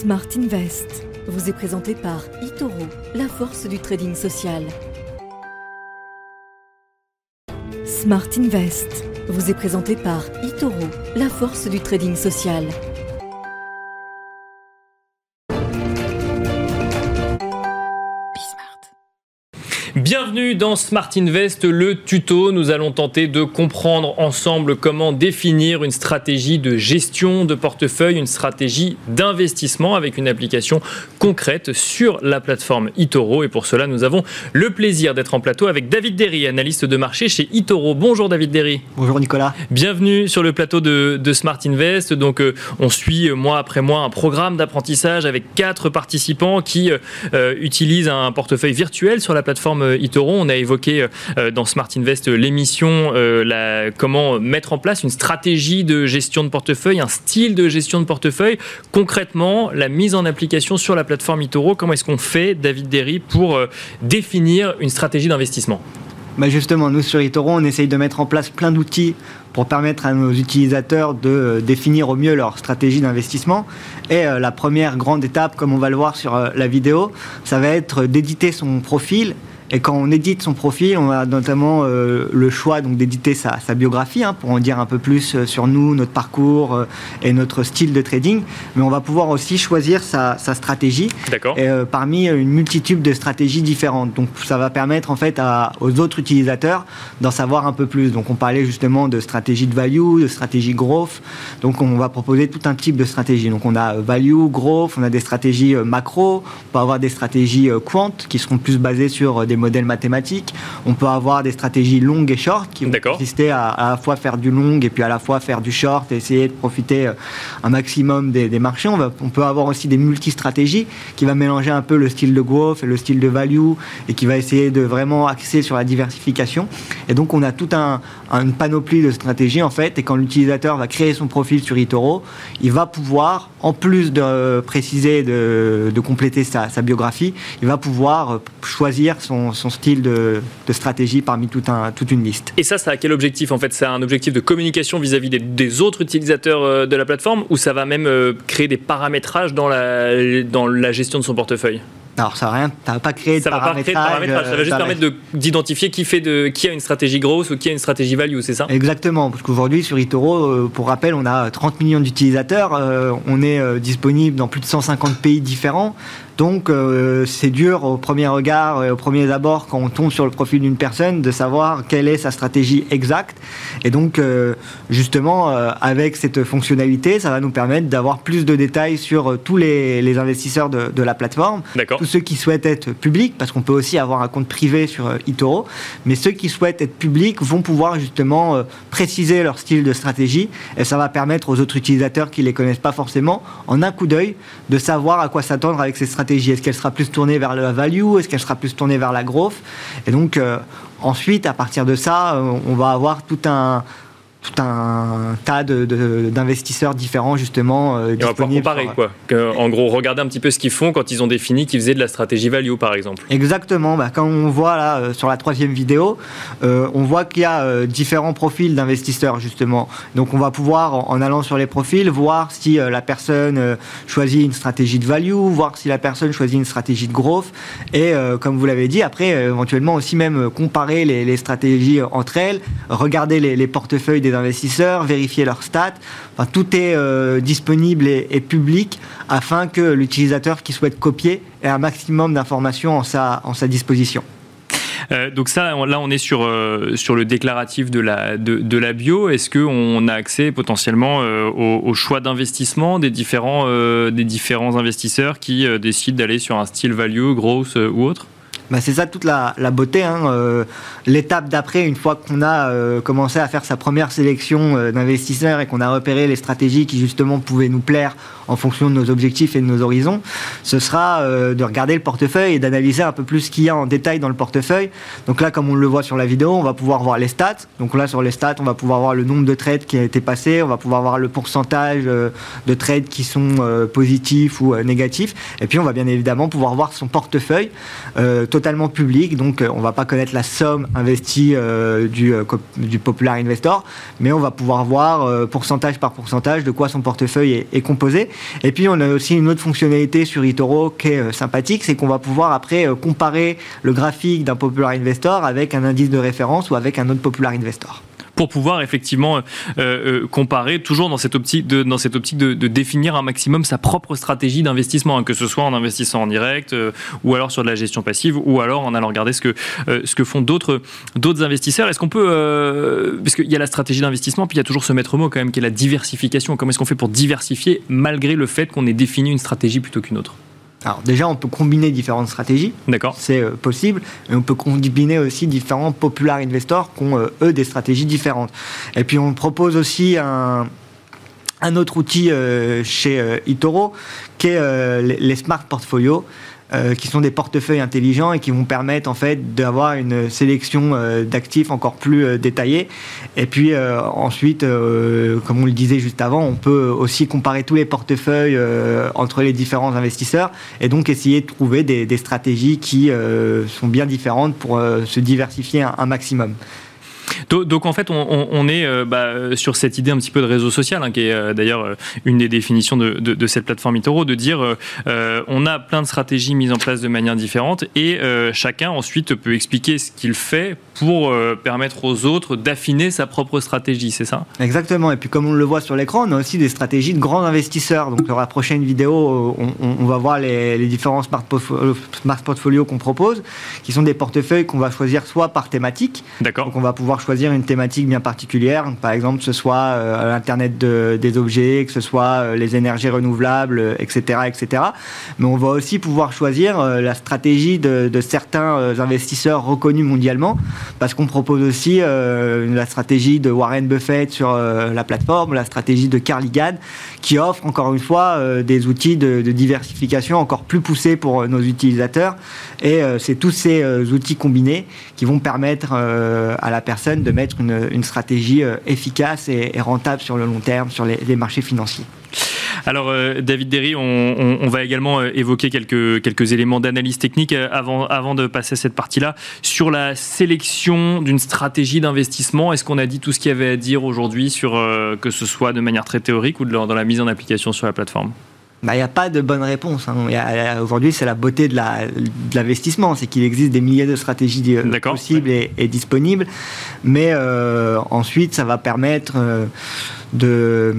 Smart Invest vous est présenté par eToro, la force du trading social. Smart Invest vous est présenté par eToro, la force du trading social. Bienvenue dans Smart Invest, le tuto. Nous allons tenter de comprendre ensemble comment définir une stratégie de gestion de portefeuille, une stratégie d'investissement avec une application concrète sur la plateforme eToro. Et pour cela, nous avons le plaisir d'être en plateau avec David Derry, analyste de marché chez eToro. Bonjour David Derry. Bonjour Nicolas. Bienvenue sur le plateau de, Smart Invest. Donc, euh, on suit euh, mois après mois un programme d'apprentissage avec quatre participants qui euh, utilisent un portefeuille virtuel sur la plateforme Itoro. On a évoqué euh, dans Smart Invest l'émission euh, comment mettre en place une stratégie de gestion de portefeuille, un style de gestion de portefeuille. Concrètement, la mise en application sur la plateforme Itoro, comment est-ce qu'on fait, David Derry, pour euh, définir une stratégie d'investissement? Bah justement, nous sur Itoro, on essaye de mettre en place plein d'outils pour permettre à nos utilisateurs de définir au mieux leur stratégie d'investissement. Et la première grande étape, comme on va le voir sur la vidéo, ça va être d'éditer son profil et quand on édite son profil, on a notamment euh, le choix donc d'éditer sa, biographie hein, pour en dire un peu plus euh, sur nous, notre parcours euh, et notre style de trading. Mais on va pouvoir aussi choisir sa, stratégie parmi une multitude de stratégies différentes. Donc ça va permettre en fait aux autres utilisateurs d'en savoir un peu plus. Donc on parlait justement de stratégie de value, de stratégie growth. Donc on va proposer tout un type de stratégie. Donc on a value, growth, on a des stratégies macro, on peut avoir des stratégies quant qui seront plus basées sur des modèles mathématiques. On peut avoir des stratégies longues et short qui vont consister à, à, la fois faire du long et puis à la fois faire du short et essayer de profiter euh, un maximum des, marchés. On, va, on, peut avoir aussi des multi-stratégies qui va mélanger un peu le style de growth et le style de value et qui va essayer de vraiment axer sur la diversification. Et donc on a toute un, une panoplie de stratégies en fait. Et quand l'utilisateur va créer son profil sur eToro, il va pouvoir, en plus de préciser, de, de compléter sa, sa biographie, il va pouvoir choisir son son, style de, stratégie parmi tout un, toute une liste. Et ça, ça a quel objectif en fait? C'est un objectif de communication vis-à-vis des, autres utilisateurs euh, de la plateforme ou ça va même euh, créer des paramétrages dans la, dans la gestion de son portefeuille? Alors ça va rien, va pas créer de ça paramétrage. Va pas créer de paramétrage, ça va juste euh, permettre d'identifier qui fait de qui a une stratégie grosse ou qui a une stratégie value, c'est ça? Exactement, parce qu'aujourd'hui sur eToro, pour rappel, on a 30 millions d'utilisateurs, on est disponible dans plus de 150 pays différents. Donc euh, c'est dur au premier regard et au premier abord quand on tombe sur le profil d'une personne de savoir quelle est sa stratégie exacte. Et donc euh, justement euh, avec cette fonctionnalité, ça va nous permettre d'avoir plus de détails sur tous les, investisseurs de, la plateforme, tous ceux qui souhaitent être publics, parce qu'on peut aussi avoir un compte privé sur eToro, mais ceux qui souhaitent être publics vont pouvoir justement préciser leur style de stratégie. Et ça va permettre aux autres utilisateurs qui les connaissent pas forcément, en un coup d'œil, de savoir à quoi s'attendre avec ces stratégies est-ce qu'elle sera plus tournée vers la value Est-ce qu'elle sera plus tournée vers la growth? Et donc, euh, ensuite, à partir de ça, euh, on va avoir tout un, tout un tas d'investisseurs différents justement euh, on va pouvoir comparer quoi. en gros, regarder un petit peu ce qu'ils font quand ils ont défini qu'ils faisaient de la stratégie value par exemple. Exactement. Bah, quand on voit là euh, sur la troisième vidéo, euh, on voit qu'il y a euh, différents profils d'investisseurs justement. Donc on va pouvoir en, allant sur les profils voir si la personne choisit une stratégie de value, voir si la personne choisit une stratégie de growth et comme vous l'avez dit après éventuellement aussi même comparer les, stratégies entre elles, regarder les, les portefeuilles des investisseurs, vérifier leurs stats. Enfin, tout est euh, disponible et, public afin que l'utilisateur qui souhaite copier ait un maximum d'informations en sa, en sa disposition. Euh, donc ça, là, on est sur, euh, sur le déclaratif de la, de, la bio. Est-ce qu'on a accès potentiellement au, au, choix d'investissement des différents, des différents investisseurs qui décident d'aller sur un style value, growth ou autre? Bah, c'est ça toute la, beauté. Hein. Euh, l'étape d'après, une fois qu'on a euh, commencé à faire sa première sélection euh, d'investisseurs et qu'on a repéré les stratégies qui justement pouvaient nous plaire en fonction de nos objectifs et de nos horizons, ce sera de regarder le portefeuille et d'analyser un peu plus ce qu'il y a en détail dans le portefeuille. Donc là, comme on le voit sur la vidéo, on va pouvoir voir les stats. Donc là, sur les stats, on va pouvoir voir le nombre de trades qui a été passé, on va pouvoir voir le pourcentage de trades qui sont positifs ou négatifs. Et puis, on va bien évidemment pouvoir voir son portefeuille totalement publics, donc on ne va pas connaître la somme investie du, du Popular Investor, mais on va pouvoir voir pourcentage par pourcentage de quoi son portefeuille est, composé. Et puis on a aussi une autre fonctionnalité sur eToro qui est sympathique, c'est qu'on va pouvoir après comparer le graphique d'un Popular Investor avec un indice de référence ou avec un autre Popular Investor pour pouvoir effectivement euh, euh, comparer toujours dans cette optique de, définir un maximum sa propre stratégie d'investissement, hein, que ce soit en investissant en direct euh, ou alors sur de la gestion passive ou alors en allant regarder ce que, ce que font d'autres investisseurs. Est-ce qu'on peut, parce qu'il y a la stratégie d'investissement, puis il y a toujours ce maître mot quand même qui est la diversification. Comment est-ce qu'on fait pour diversifier malgré le fait qu'on ait défini une stratégie plutôt qu'une autre? Alors déjà, on peut combiner différentes stratégies. D'accord. C'est euh, possible. Et on peut combiner aussi différents popular investors qui ont, euh, eux, des stratégies différentes. Et puis, on propose aussi un, un autre outil euh, chez Itoro qui est les, Smart Portfolios. Euh, qui sont des portefeuilles intelligents et qui vont permettre en fait d'avoir une sélection euh, d'actifs encore plus euh, détaillée. Et puis ensuite, comme on le disait juste avant, on peut aussi comparer tous les portefeuilles entre les différents investisseurs et donc essayer de trouver des, stratégies qui sont bien différentes pour se diversifier un maximum. Donc, en fait, on, est euh, bah, sur cette idée un petit peu de réseau social, hein, qui est euh, d'ailleurs euh, une des définitions de, cette plateforme Itoro, de dire on a plein de stratégies mises en place de manière différente et chacun ensuite peut expliquer ce qu'il fait pour permettre aux autres d'affiner sa propre stratégie, c'est ça? Exactement. Et puis comme on le voit sur l'écran, on a aussi des stratégies de grands investisseurs. Donc dans la prochaine vidéo, on, va voir les, différents smart, smart portfolios qu'on propose, qui sont des portefeuilles qu'on va choisir soit par thématique. D'accord. Donc on va pouvoir choisir une thématique bien particulière. Par exemple, que ce soit euh, l'Internet des objets, que ce soit euh, les énergies renouvelables, etc., etc. Mais on va aussi pouvoir choisir euh, la stratégie de, certains investisseurs reconnus mondialement, parce qu'on propose aussi la stratégie de Warren Buffett sur la plateforme, la stratégie de Carligan, qui offre encore une fois des outils de, diversification encore plus poussés pour nos utilisateurs. Et c'est tous ces outils combinés qui vont permettre à la personne de mettre une, stratégie euh, efficace et, rentable sur le long terme sur les, marchés financiers. Alors, euh, David Derry, on, va également euh, évoquer quelques, quelques éléments d'analyse technique avant, avant de passer à cette partie-là. Sur la sélection d'une stratégie d'investissement, est-ce qu'on a dit tout ce qu'il y avait à dire aujourd'hui, sur que ce soit de manière très théorique ou dans la mise en application sur la plateforme? Bah, il n'y a pas de bonne réponse. Hein. Aujourd'hui, c'est la beauté de l'investissement, c'est qu'il existe des milliers de stratégies euh, possibles et, disponibles, mais euh, ensuite, ça va permettre euh, de,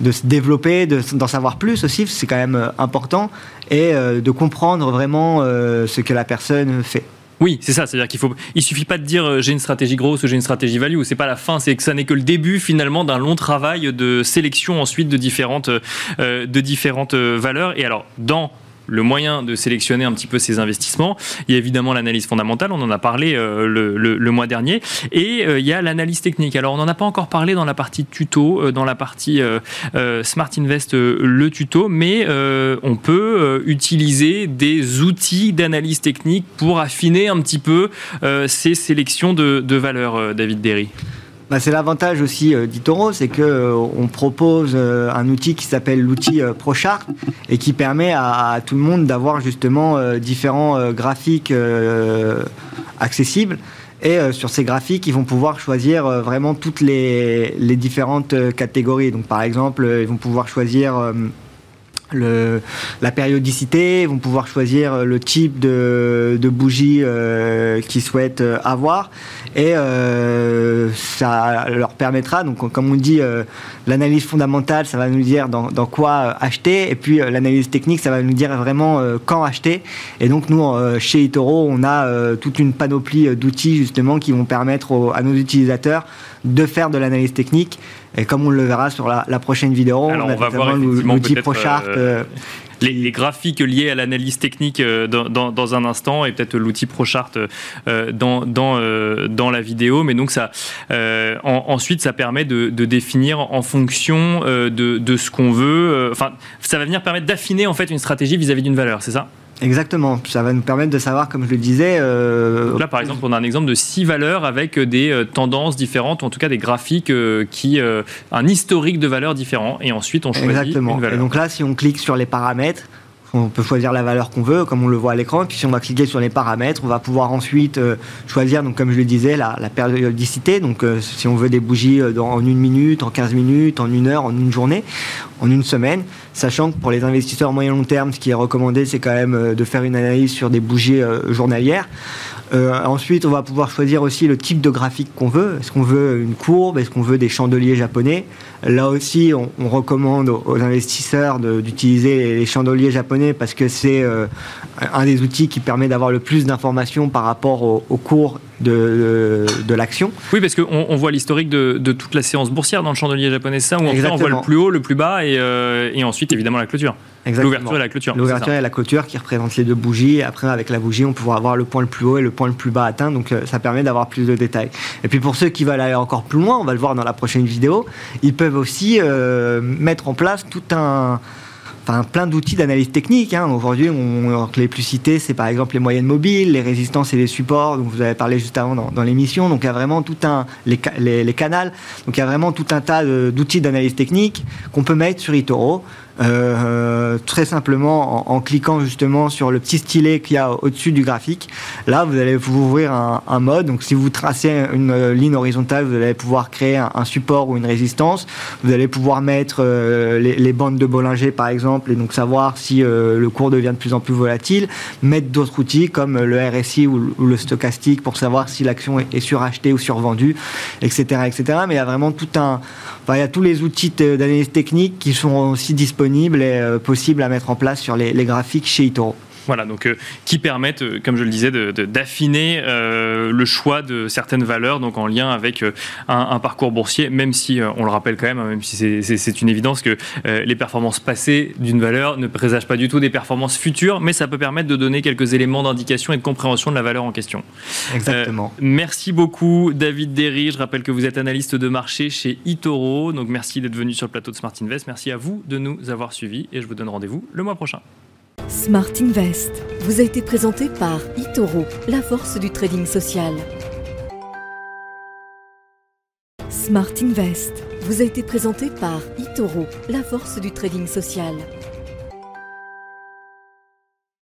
de, se développer, d'en savoir plus aussi, c'est quand même important, et de comprendre vraiment ce que la personne fait. Oui, c'est ça. C'est-à-dire qu'il faut, il suffit pas de dire euh, j'ai une stratégie grosse ou j'ai une stratégie value. C'est pas la fin. C'est que ça n'est que le début finalement d'un long travail de sélection ensuite de différentes, euh, de différentes euh, valeurs. Et alors dans le moyen de sélectionner un petit peu ces investissements. Il y a évidemment l'analyse fondamentale, on en a parlé euh, le, mois dernier, et euh, il y a l'analyse technique. Alors on n'en a pas encore parlé dans la partie tuto, euh, dans la partie Smart Invest, le tuto, mais on peut utiliser des outils d'analyse technique pour affiner un petit peu ces sélections de, de valeurs, David Derry. Bah, c'est l'avantage aussi euh, d'Itoro, c'est qu'on euh, propose euh, un outil qui s'appelle l'outil ProChart et qui permet à, tout le monde d'avoir justement différents graphiques accessibles. Et sur ces graphiques, ils vont pouvoir choisir vraiment toutes les, différentes catégories. Donc par exemple, ils vont pouvoir choisir la périodicité, vont pouvoir choisir le type de, de bougie qu'ils souhaitent avoir et euh, ça leur permettra, donc comme on dit, euh, l'analyse fondamentale, ça va nous dire dans, quoi euh, acheter, et puis l'analyse technique, ça va nous dire vraiment quand acheter. Et donc nous, chez Itoro, on a toute une panoplie d'outils justement qui vont permettre à nos utilisateurs de faire de l'analyse technique. Et comme on le verra sur la, prochaine vidéo, on, a notamment l'outil ProChart les, graphiques liés à l'analyse technique euh, dans, un instant et peut-être l'outil ProChart euh, dans, dans, euh, dans la vidéo. Mais donc ça, ensuite, ça permet de, définir en fonction de, de ce qu'on veut. Enfin, ça va venir permettre d'affiner en fait une stratégie vis-à-vis d'une valeur, c'est ça? Exactement. Ça va nous permettre de savoir, comme je le disais. Euh, là, par exemple, on a un exemple de six valeurs avec des euh, tendances différentes, ou en tout cas des graphiques euh, qui, un historique de valeurs différents, et ensuite on choisit Exactement. une valeur. Et donc là, si on clique sur les paramètres, On peut choisir la valeur qu'on veut, comme on le voit à l'écran. Puis si on va cliquer sur les paramètres, on va pouvoir ensuite euh, choisir, donc comme je le disais, la, périodicité. Donc euh, si on veut des bougies euh, en une minute, en 15 minutes, en une heure, en une journée, en une semaine. Sachant que pour les investisseurs moyen long terme, ce qui est recommandé, c'est quand même de faire une analyse sur des bougies journalières. Ensuite, on va pouvoir choisir aussi le type de graphique qu'on veut. Est-ce qu'on veut une courbe? Est-ce qu'on veut des chandeliers japonais? Là aussi, on, recommande aux, investisseurs d'utiliser les chandeliers japonais parce que c'est euh, un des outils qui permet d'avoir le plus d'informations par rapport au, cours de, de, l'action. Oui, parce qu'on on voit l'historique de, de, toute la séance boursière dans le chandelier japonais, ça, où on voit le plus haut, le plus bas et, euh, et ensuite évidemment la clôture. L'ouverture et la clôture. L'ouverture et la clôture qui représentent les deux bougies. Et après, avec la bougie, on pourra avoir le point le plus haut et le point le plus bas atteint. Donc, euh, ça permet d'avoir plus de détails. Et puis, pour ceux qui veulent aller encore plus loin, on va le voir dans la prochaine vidéo, ils peuvent aussi euh, mettre en place tout un enfin, plein d'outils d'analyse technique. Hein. Aujourd'hui, les plus cités, c'est par exemple les moyennes mobiles, les résistances et les supports, dont vous avez parlé juste avant dans, l'émission. Donc il y a vraiment tout un les, les. Donc il y a vraiment tout un tas d'outils d'analyse technique qu'on peut mettre sur eToro. Euh, très simplement en, cliquant justement sur le petit stylet qu'il y a au-dessus du graphique. Là, vous allez vous ouvrir un, mode. Donc, si vous tracez une ligne horizontale, vous allez pouvoir créer un, support ou une résistance. Vous allez pouvoir mettre euh, les, bandes de Bollinger, par exemple, et donc savoir si euh, le cours devient de plus en plus volatile. Mettre d'autres outils comme le RSI ou, le stochastique pour savoir si l'action est, surachetée ou survendue, etc., etc. Mais il y a vraiment tout un, il y a tous les outils d'analyse technique qui sont aussi disponibles et euh, possible à mettre en place sur les, les graphiques chez Itoro. Voilà, donc euh, qui permettent, euh, comme je le disais, d'affiner euh, le choix de certaines valeurs, donc en lien avec un, parcours boursier, même si on le rappelle quand même, hein, même si c'est une évidence que les performances passées d'une valeur ne présagent pas du tout des performances futures, mais ça peut permettre de donner quelques éléments d'indication et de compréhension de la valeur en question. Exactement. merci beaucoup, David Derry. Je rappelle que vous êtes analyste de marché chez eToro, donc merci d'être venu sur le plateau de Smart Invest. Merci à vous de nous avoir suivis et je vous donne rendez-vous le mois prochain. Smart Invest vous a été présenté par Itoro, la force du trading social. Smart Invest vous a été présenté par Itoro, la force du trading social.